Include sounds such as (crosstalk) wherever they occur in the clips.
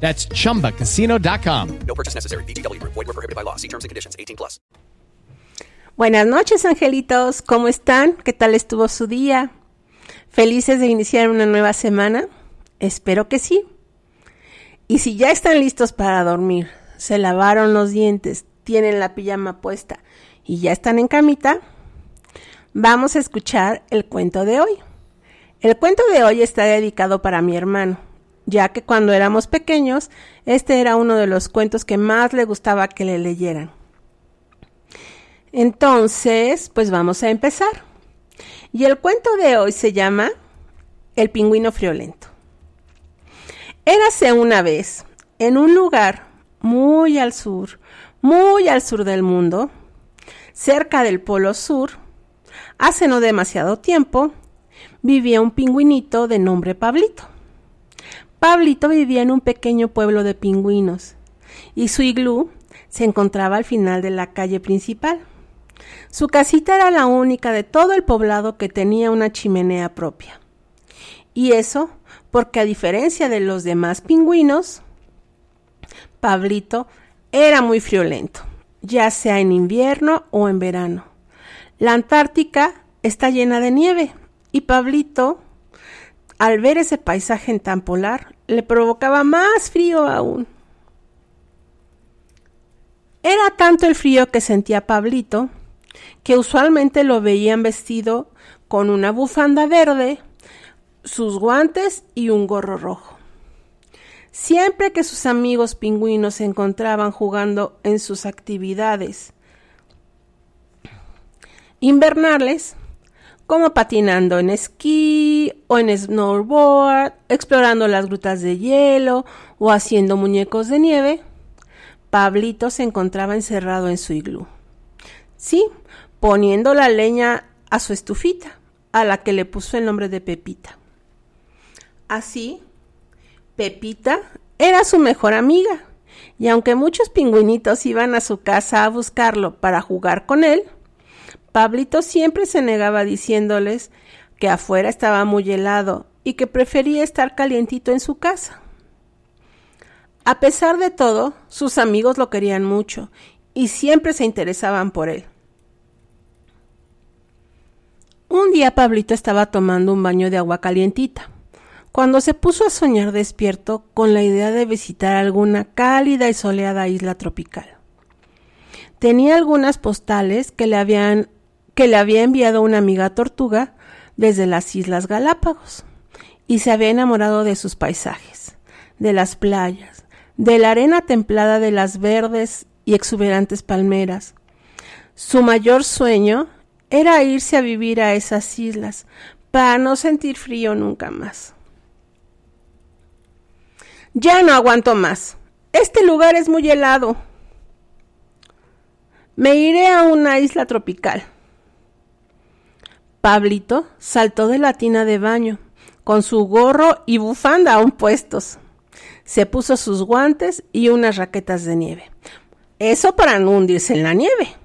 That's chumbacasino.com. No purchase necessary. VGW Group. Void were prohibited by law. See terms and conditions. 18 plus. Buenas noches, angelitos. ¿Cómo están? ¿Qué tal estuvo su día? ¿Felices de iniciar una nueva semana? Espero que sí. Y si ya están listos para dormir, se lavaron los dientes, tienen la pijama puesta y ya están en camita, vamos a escuchar el cuento de hoy. El cuento de hoy está dedicado para mi hermano ya que cuando éramos pequeños, este era uno de los cuentos que más le gustaba que le leyeran. Entonces, pues vamos a empezar. Y el cuento de hoy se llama El pingüino friolento. Érase una vez, en un lugar muy al sur, muy al sur del mundo, cerca del Polo Sur, hace no demasiado tiempo, vivía un pingüinito de nombre Pablito. Pablito vivía en un pequeño pueblo de pingüinos y su iglú se encontraba al final de la calle principal. Su casita era la única de todo el poblado que tenía una chimenea propia. Y eso porque a diferencia de los demás pingüinos, Pablito era muy friolento, ya sea en invierno o en verano. La Antártica está llena de nieve y Pablito al ver ese paisaje en tan polar, le provocaba más frío aún. Era tanto el frío que sentía Pablito, que usualmente lo veían vestido con una bufanda verde, sus guantes y un gorro rojo. Siempre que sus amigos pingüinos se encontraban jugando en sus actividades invernales, como patinando en esquí o en snowboard, explorando las grutas de hielo o haciendo muñecos de nieve, Pablito se encontraba encerrado en su iglú. Sí, poniendo la leña a su estufita, a la que le puso el nombre de Pepita. Así, Pepita era su mejor amiga, y aunque muchos pingüinitos iban a su casa a buscarlo para jugar con él, Pablito siempre se negaba diciéndoles que afuera estaba muy helado y que prefería estar calientito en su casa. A pesar de todo, sus amigos lo querían mucho y siempre se interesaban por él. Un día Pablito estaba tomando un baño de agua calientita, cuando se puso a soñar despierto con la idea de visitar alguna cálida y soleada isla tropical. Tenía algunas postales que le habían que le había enviado una amiga tortuga desde las Islas Galápagos y se había enamorado de sus paisajes, de las playas, de la arena templada de las verdes y exuberantes palmeras. Su mayor sueño era irse a vivir a esas islas para no sentir frío nunca más. Ya no aguanto más. Este lugar es muy helado. Me iré a una isla tropical. Pablito saltó de la tina de baño, con su gorro y bufanda aún puestos. Se puso sus guantes y unas raquetas de nieve. Eso para no hundirse en la nieve.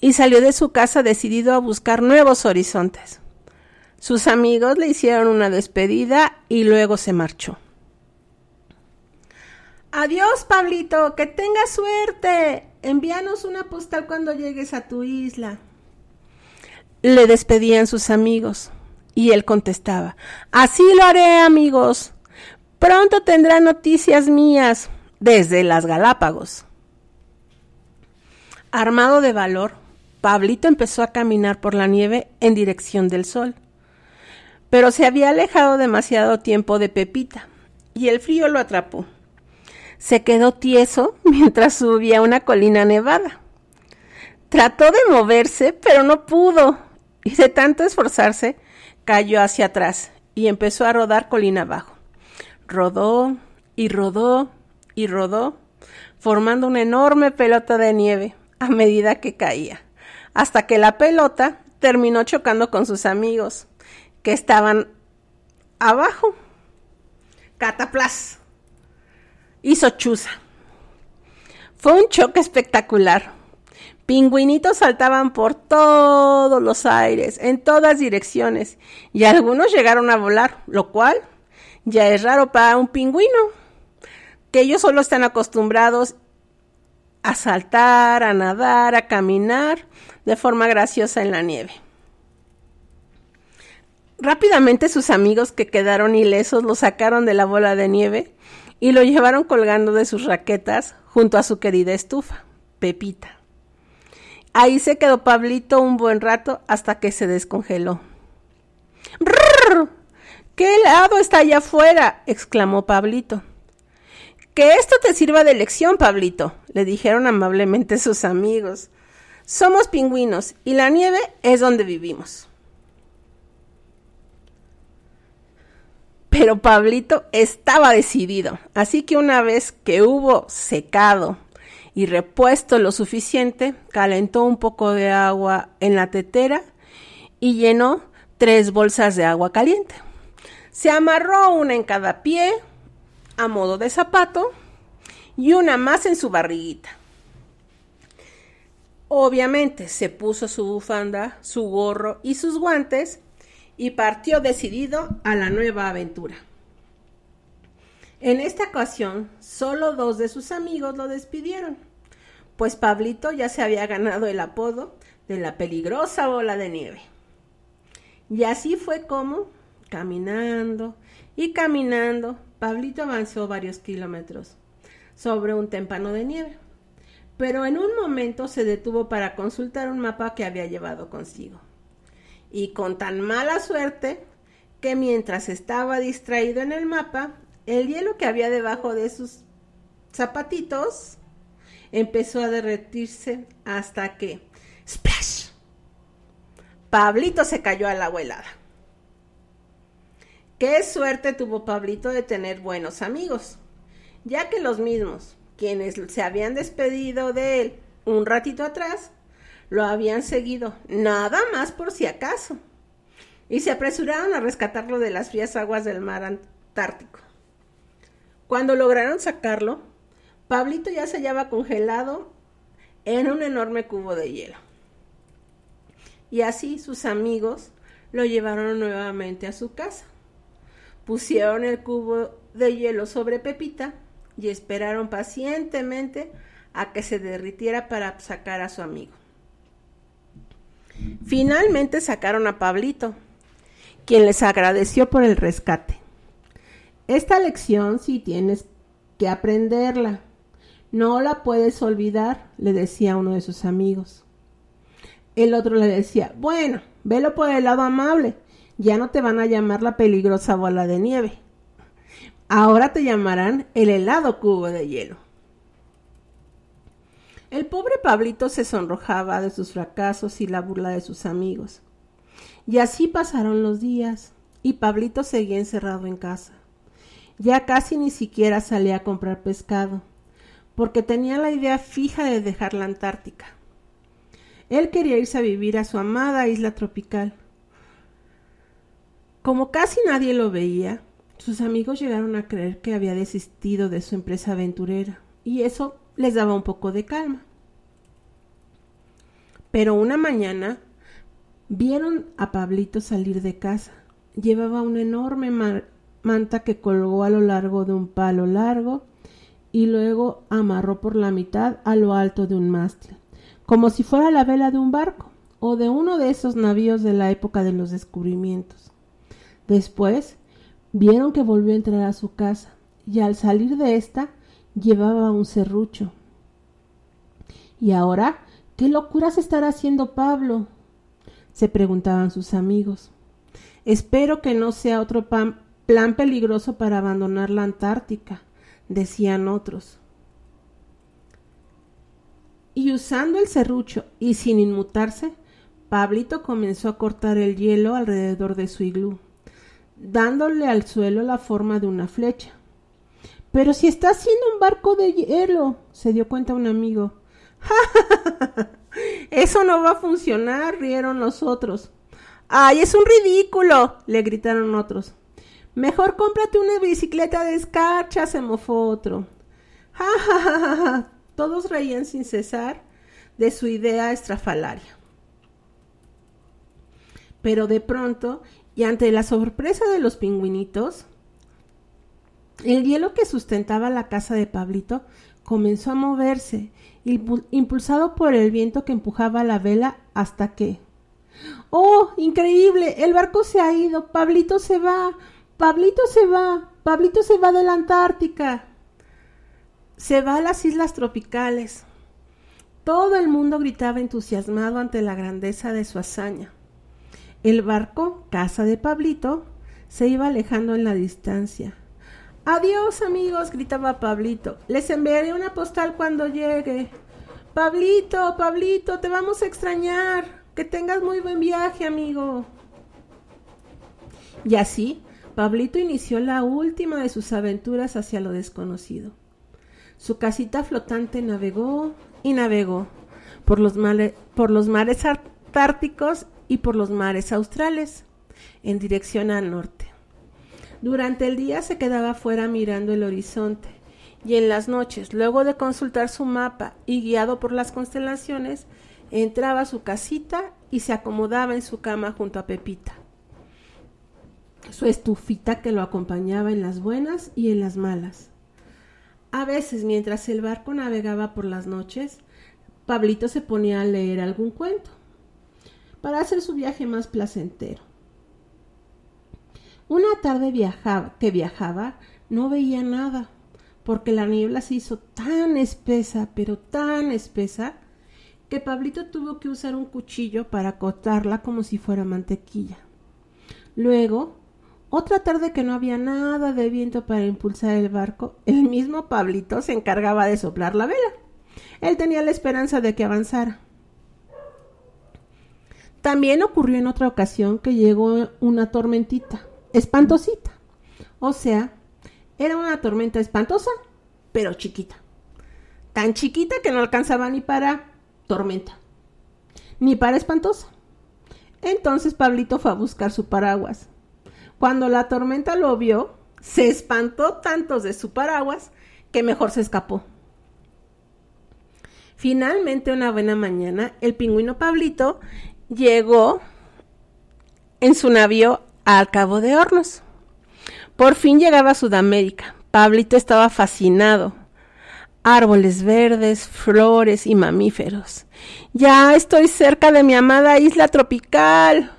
Y salió de su casa decidido a buscar nuevos horizontes. Sus amigos le hicieron una despedida y luego se marchó. Adiós, Pablito, que tengas suerte. Envíanos una postal cuando llegues a tu isla. Le despedían sus amigos y él contestaba, Así lo haré, amigos. Pronto tendrá noticias mías desde las Galápagos. Armado de valor, Pablito empezó a caminar por la nieve en dirección del sol. Pero se había alejado demasiado tiempo de Pepita y el frío lo atrapó se quedó tieso (laughs) mientras subía una colina nevada. Trató de moverse, pero no pudo, y de tanto esforzarse, cayó hacia atrás y empezó a rodar colina abajo. Rodó y rodó y rodó, formando una enorme pelota de nieve a medida que caía, hasta que la pelota terminó chocando con sus amigos, que estaban abajo. Cataplas hizo chuza. Fue un choque espectacular. Pingüinitos saltaban por todos los aires, en todas direcciones, y algunos llegaron a volar, lo cual ya es raro para un pingüino, que ellos solo están acostumbrados a saltar, a nadar, a caminar de forma graciosa en la nieve. Rápidamente sus amigos que quedaron ilesos lo sacaron de la bola de nieve y lo llevaron colgando de sus raquetas junto a su querida estufa, Pepita. Ahí se quedó Pablito un buen rato hasta que se descongeló. ¡Brrr! ¡Qué helado está allá afuera! exclamó Pablito. Que esto te sirva de lección, Pablito, le dijeron amablemente (laughs) sus amigos. Somos pingüinos y la nieve es donde vivimos. Pero Pablito estaba decidido, así que una vez que hubo secado y repuesto lo suficiente, calentó un poco de agua en la tetera y llenó tres bolsas de agua caliente. Se amarró una en cada pie, a modo de zapato, y una más en su barriguita. Obviamente se puso su bufanda, su gorro y sus guantes y partió decidido a la nueva aventura. En esta ocasión, solo dos de sus amigos lo despidieron, pues Pablito ya se había ganado el apodo de la peligrosa bola de nieve. Y así fue como, caminando y caminando, Pablito avanzó varios kilómetros sobre un témpano de nieve, pero en un momento se detuvo para consultar un mapa que había llevado consigo y con tan mala suerte que mientras estaba distraído en el mapa, el hielo que había debajo de sus zapatitos empezó a derretirse hasta que ¡splash! Pablito se cayó al agua helada. Qué suerte tuvo Pablito de tener buenos amigos, ya que los mismos, quienes se habían despedido de él un ratito atrás, lo habían seguido, nada más por si acaso, y se apresuraron a rescatarlo de las frías aguas del mar Antártico. Cuando lograron sacarlo, Pablito ya se hallaba congelado en un enorme cubo de hielo. Y así sus amigos lo llevaron nuevamente a su casa. Pusieron el cubo de hielo sobre Pepita y esperaron pacientemente a que se derritiera para sacar a su amigo. Finalmente sacaron a Pablito, quien les agradeció por el rescate. Esta lección sí tienes que aprenderla. No la puedes olvidar, le decía uno de sus amigos. El otro le decía, bueno, velo por el lado amable, ya no te van a llamar la peligrosa bola de nieve. Ahora te llamarán el helado cubo de hielo. El pobre Pablito se sonrojaba de sus fracasos y la burla de sus amigos. Y así pasaron los días, y Pablito seguía encerrado en casa. Ya casi ni siquiera salía a comprar pescado, porque tenía la idea fija de dejar la Antártica. Él quería irse a vivir a su amada isla tropical. Como casi nadie lo veía, sus amigos llegaron a creer que había desistido de su empresa aventurera, y eso les daba un poco de calma. Pero una mañana vieron a Pablito salir de casa. Llevaba una enorme manta que colgó a lo largo de un palo largo y luego amarró por la mitad a lo alto de un mástil, como si fuera la vela de un barco o de uno de esos navíos de la época de los descubrimientos. Después vieron que volvió a entrar a su casa y al salir de ésta llevaba un serrucho. ¿Y ahora qué locuras estará haciendo Pablo? se preguntaban sus amigos. Espero que no sea otro plan peligroso para abandonar la Antártica, decían otros. Y usando el serrucho y sin inmutarse, Pablito comenzó a cortar el hielo alrededor de su iglú, dándole al suelo la forma de una flecha. Pero si está haciendo un barco de hielo, se dio cuenta un amigo. (laughs) Eso no va a funcionar, rieron los otros. ¡Ay, es un ridículo! le gritaron otros. Mejor cómprate una bicicleta de escarcha, se mofó otro. ¡Ja, ja, ja, ja! Todos reían sin cesar de su idea estrafalaria. Pero de pronto, y ante la sorpresa de los pingüinitos, el hielo que sustentaba la casa de Pablito comenzó a moverse, impulsado por el viento que empujaba la vela hasta que... ¡Oh, increíble! El barco se ha ido. Pablito se va. Pablito se va. Pablito se va de la Antártica. Se va a las islas tropicales. Todo el mundo gritaba entusiasmado ante la grandeza de su hazaña. El barco, casa de Pablito, se iba alejando en la distancia. Adiós, amigos, gritaba Pablito. Les enviaré una postal cuando llegue. Pablito, Pablito, te vamos a extrañar. Que tengas muy buen viaje, amigo. Y así, Pablito inició la última de sus aventuras hacia lo desconocido. Su casita flotante navegó y navegó por los, por los mares antárticos y por los mares australes, en dirección al norte. Durante el día se quedaba fuera mirando el horizonte, y en las noches, luego de consultar su mapa y guiado por las constelaciones, entraba a su casita y se acomodaba en su cama junto a Pepita. Su estufita que lo acompañaba en las buenas y en las malas. A veces, mientras el barco navegaba por las noches, Pablito se ponía a leer algún cuento para hacer su viaje más placentero. Una tarde viajaba, que viajaba no veía nada, porque la niebla se hizo tan espesa, pero tan espesa, que Pablito tuvo que usar un cuchillo para cortarla como si fuera mantequilla. Luego, otra tarde que no había nada de viento para impulsar el barco, el mismo Pablito se encargaba de soplar la vela. Él tenía la esperanza de que avanzara. También ocurrió en otra ocasión que llegó una tormentita, espantosita. O sea, era una tormenta espantosa, pero chiquita. Tan chiquita que no alcanzaba ni para tormenta, ni para espantosa. Entonces Pablito fue a buscar su paraguas. Cuando la tormenta lo vio, se espantó tanto de su paraguas que mejor se escapó. Finalmente, una buena mañana, el pingüino Pablito llegó en su navío al Cabo de Hornos. Por fin llegaba a Sudamérica. Pablito estaba fascinado. Árboles verdes, flores y mamíferos. Ya estoy cerca de mi amada isla tropical.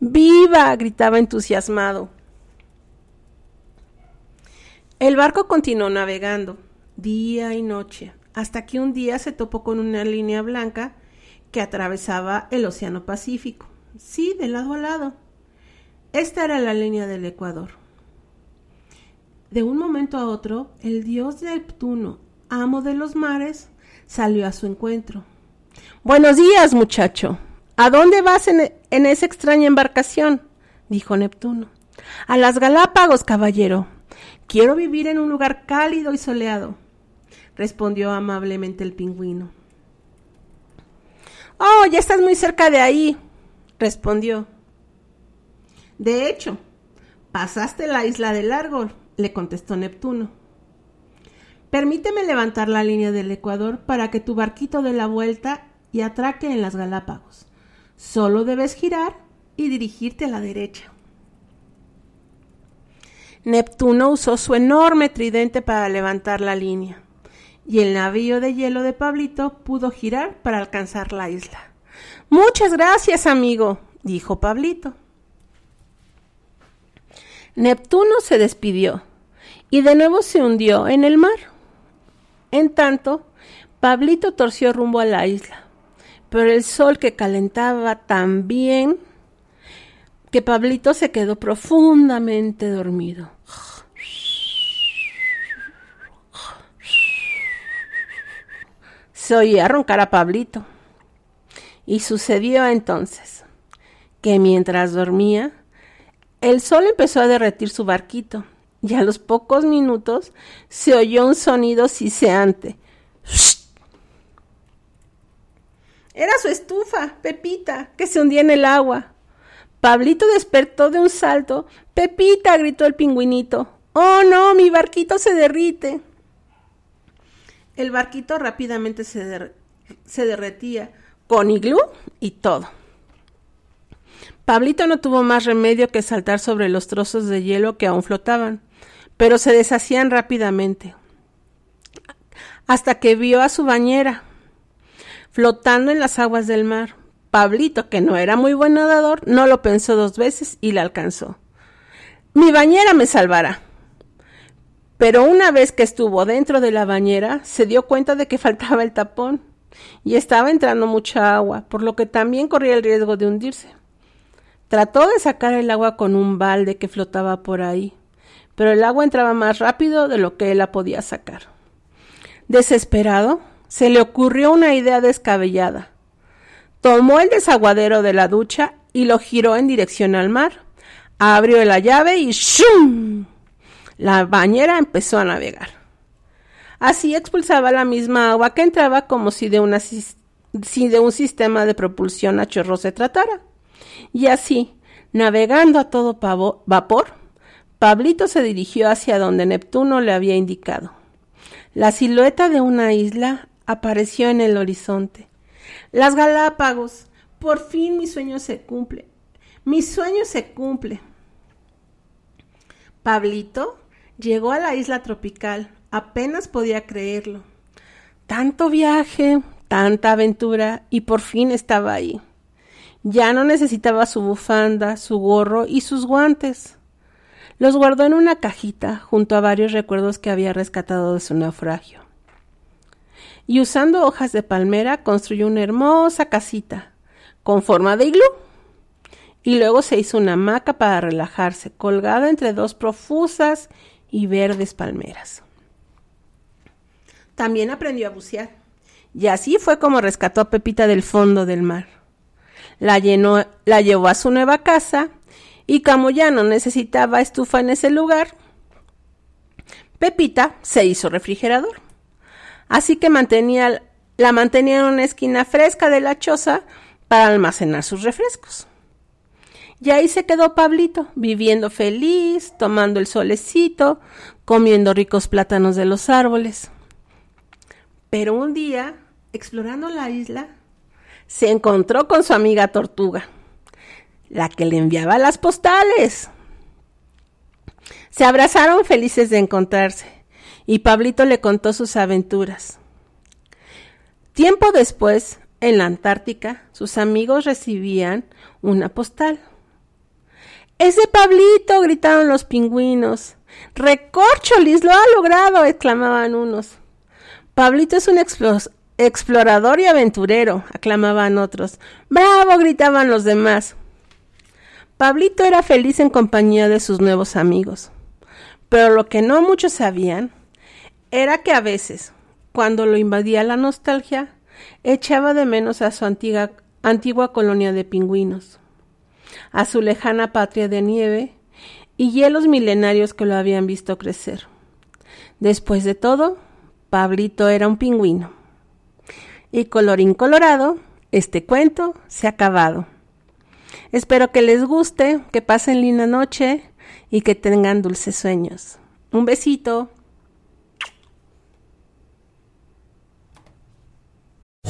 ¡Viva! gritaba entusiasmado. El barco continuó navegando, día y noche, hasta que un día se topó con una línea blanca que atravesaba el Océano Pacífico. Sí, de lado a lado. Esta era la línea del Ecuador. De un momento a otro, el dios Neptuno, amo de los mares, salió a su encuentro. Buenos días, muchacho. ¿A dónde vas en, esa extraña embarcación? dijo Neptuno. A las Galápagos, caballero. Quiero vivir en un lugar cálido y soleado, respondió amablemente el pingüino. Oh, ya estás muy cerca de ahí, respondió. De hecho, pasaste la isla del árbol, le contestó Neptuno. Permíteme levantar la línea del Ecuador para que tu barquito dé la vuelta y atraque en las Galápagos. Solo debes girar y dirigirte a la derecha. Neptuno usó su enorme tridente para levantar la línea, y el navío de hielo de Pablito pudo girar para alcanzar la isla. Muchas gracias, amigo, dijo Pablito. Neptuno se despidió y de nuevo se hundió en el mar. En tanto, Pablito torció rumbo a la isla, pero el sol que calentaba tan bien que Pablito se quedó profundamente dormido. Se oía roncar a Pablito. Y sucedió entonces que mientras dormía, el sol empezó a derretir su barquito y a los pocos minutos se oyó un sonido siseante. Era su estufa, Pepita, que se hundía en el agua. Pablito despertó de un salto. Pepita, gritó el pingüinito. Oh, no, mi barquito se derrite. El barquito rápidamente se, se derretía, con iglú y todo. Pablito no tuvo más remedio que saltar sobre los trozos de hielo que aún flotaban, pero se deshacían rápidamente, hasta que vio a su bañera flotando en las aguas del mar. Pablito, que no era muy buen nadador, no lo pensó dos veces y la alcanzó. Mi bañera me salvará. Pero una vez que estuvo dentro de la bañera, se dio cuenta de que (laughs) faltaba el tapón y estaba entrando mucha agua, por lo que también corría el riesgo de hundirse. Trató de sacar el agua con un balde que flotaba por ahí, pero el agua entraba más rápido de lo que él la podía sacar. Desesperado, se le ocurrió una idea descabellada. Tomó el desaguadero de la ducha y lo giró en dirección al mar. Abrió la llave y ¡shum! La bañera empezó a navegar. Así expulsaba la misma agua que entraba como si de, si de un sistema de propulsión a chorro se tratara. Y así, navegando a todo vapor, Pablito se dirigió hacia donde Neptuno le había indicado. La silueta de una isla apareció en el horizonte. Las Galápagos. Por fin mi sueño se cumple. Mi sueño se cumple. Pablito llegó a la isla tropical. Apenas podía creerlo. Tanto viaje, tanta aventura y por fin estaba ahí. Ya no necesitaba su bufanda, su gorro y sus guantes. Los guardó en una cajita junto a varios recuerdos que había rescatado de su naufragio. Y usando hojas de palmera construyó una hermosa casita con forma de iglú. Y luego se hizo una hamaca para relajarse, colgada entre dos profusas y verdes palmeras. También aprendió a bucear. Y así fue como rescató a Pepita del fondo del mar la, llenó, la llevó a su nueva casa y como ya no necesitaba estufa en ese lugar, Pepita se hizo refrigerador. Así que mantenía, la mantenía en una esquina fresca de la choza para almacenar sus refrescos. Y ahí se quedó Pablito, viviendo feliz, tomando el solecito, comiendo ricos plátanos de los árboles. Pero un día, explorando la isla, se encontró con su amiga tortuga, la que le enviaba las postales. Se abrazaron felices de encontrarse y Pablito le contó sus aventuras. Tiempo después, en la Antártica, sus amigos recibían una postal. ¡Ese Pablito! gritaron los pingüinos. ¡Recorcholis! ¡Lo ha logrado! exclamaban unos. Pablito es un, Explorador y aventurero, aclamaban otros. ¡Bravo! gritaban los demás. Pablito era feliz en compañía de sus nuevos amigos. Pero lo que no muchos sabían era que a veces, cuando lo invadía la nostalgia, echaba de menos a su antigua, antigua colonia de pingüinos, a su lejana patria de nieve y hielos milenarios que lo habían visto crecer. Después de todo, Pablito era un pingüino. Y colorín colorado, este cuento se ha acabado. Espero que les guste, que pasen linda noche y que tengan dulces sueños. Un besito.